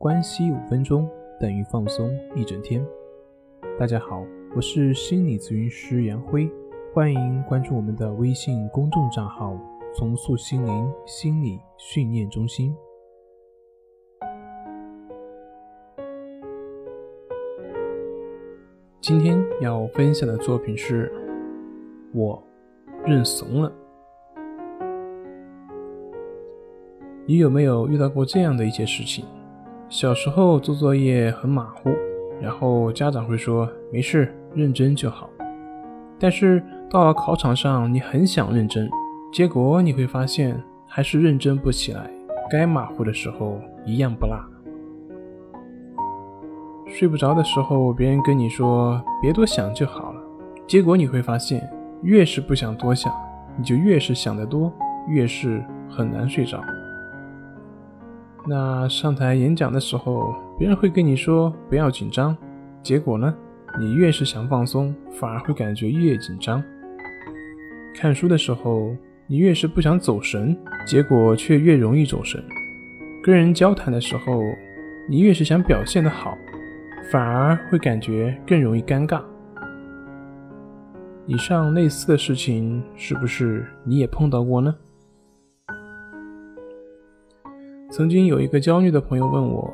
关系五分钟等于放松一整天。大家好，我是心理咨询师杨辉，欢迎关注我们的微信公众账号“重塑心灵心理训练中心”。今天要分享的作品是《我认怂了》。你有没有遇到过这样的一些事情？小时候做作业很马虎，然后家长会说没事，认真就好。但是到了考场上，你很想认真，结果你会发现还是认真不起来，该马虎的时候一样不落。睡不着的时候，别人跟你说别多想就好了，结果你会发现越是不想多想，你就越是想得多，越是很难睡着。那上台演讲的时候，别人会跟你说不要紧张，结果呢，你越是想放松，反而会感觉越紧张。看书的时候，你越是不想走神，结果却越容易走神。跟人交谈的时候，你越是想表现的好，反而会感觉更容易尴尬。以上类似的事情，是不是你也碰到过呢？曾经有一个焦虑的朋友问我，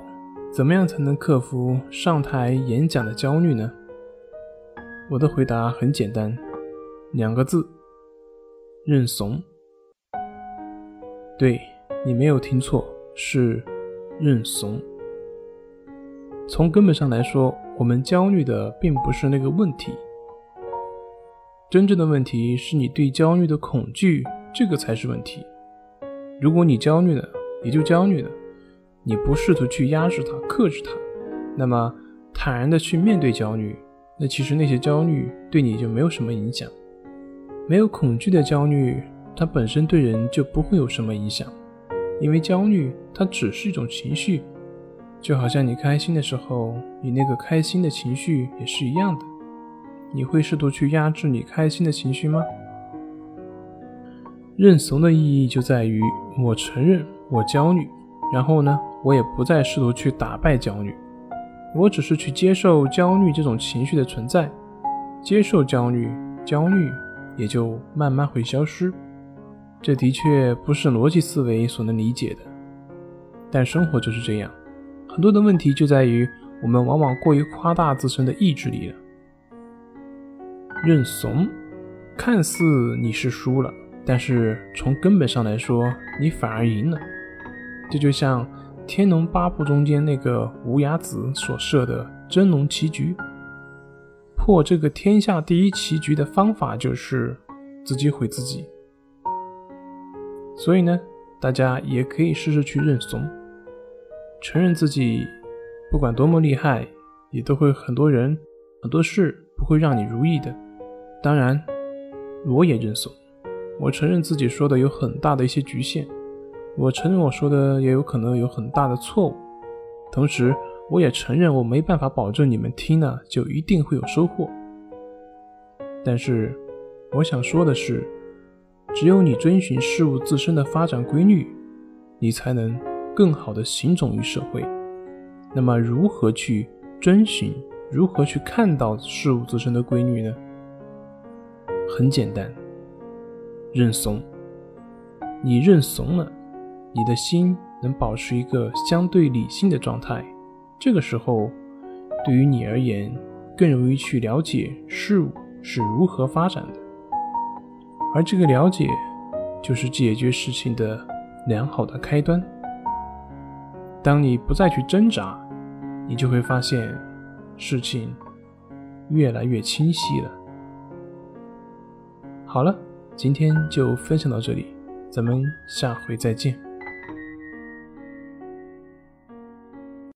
怎么样才能克服上台演讲的焦虑呢？我的回答很简单，两个字：认怂。对你没有听错，是认怂。从根本上来说，我们焦虑的并不是那个问题，真正的问题是你对焦虑的恐惧，这个才是问题。如果你焦虑了，也就焦虑了，你不试图去压制它、克制它，那么坦然的去面对焦虑，那其实那些焦虑对你就没有什么影响。没有恐惧的焦虑，它本身对人就不会有什么影响，因为焦虑它只是一种情绪，就好像你开心的时候，你那个开心的情绪也是一样的。你会试图去压制你开心的情绪吗？认怂的意义就在于我承认。我焦虑，然后呢，我也不再试图去打败焦虑，我只是去接受焦虑这种情绪的存在，接受焦虑，焦虑也就慢慢会消失。这的确不是逻辑思维所能理解的，但生活就是这样，很多的问题就在于我们往往过于夸大自身的意志力了。认怂，看似你是输了，但是从根本上来说，你反而赢了。这就像《天龙八部》中间那个无崖子所设的真龙棋局，破这个天下第一棋局的方法就是自己毁自己。所以呢，大家也可以试试去认怂，承认自己不管多么厉害，也都会很多人、很多事不会让你如意的。当然，我也认怂，我承认自己说的有很大的一些局限。我承认我说的也有可能有很大的错误，同时我也承认我没办法保证你们听了就一定会有收获。但是我想说的是，只有你遵循事物自身的发展规律，你才能更好的行走于社会。那么如何去遵循？如何去看到事物自身的规律呢？很简单，认怂。你认怂了。你的心能保持一个相对理性的状态，这个时候，对于你而言，更容易去了解事物是如何发展的，而这个了解，就是解决事情的良好的开端。当你不再去挣扎，你就会发现，事情越来越清晰了。好了，今天就分享到这里，咱们下回再见。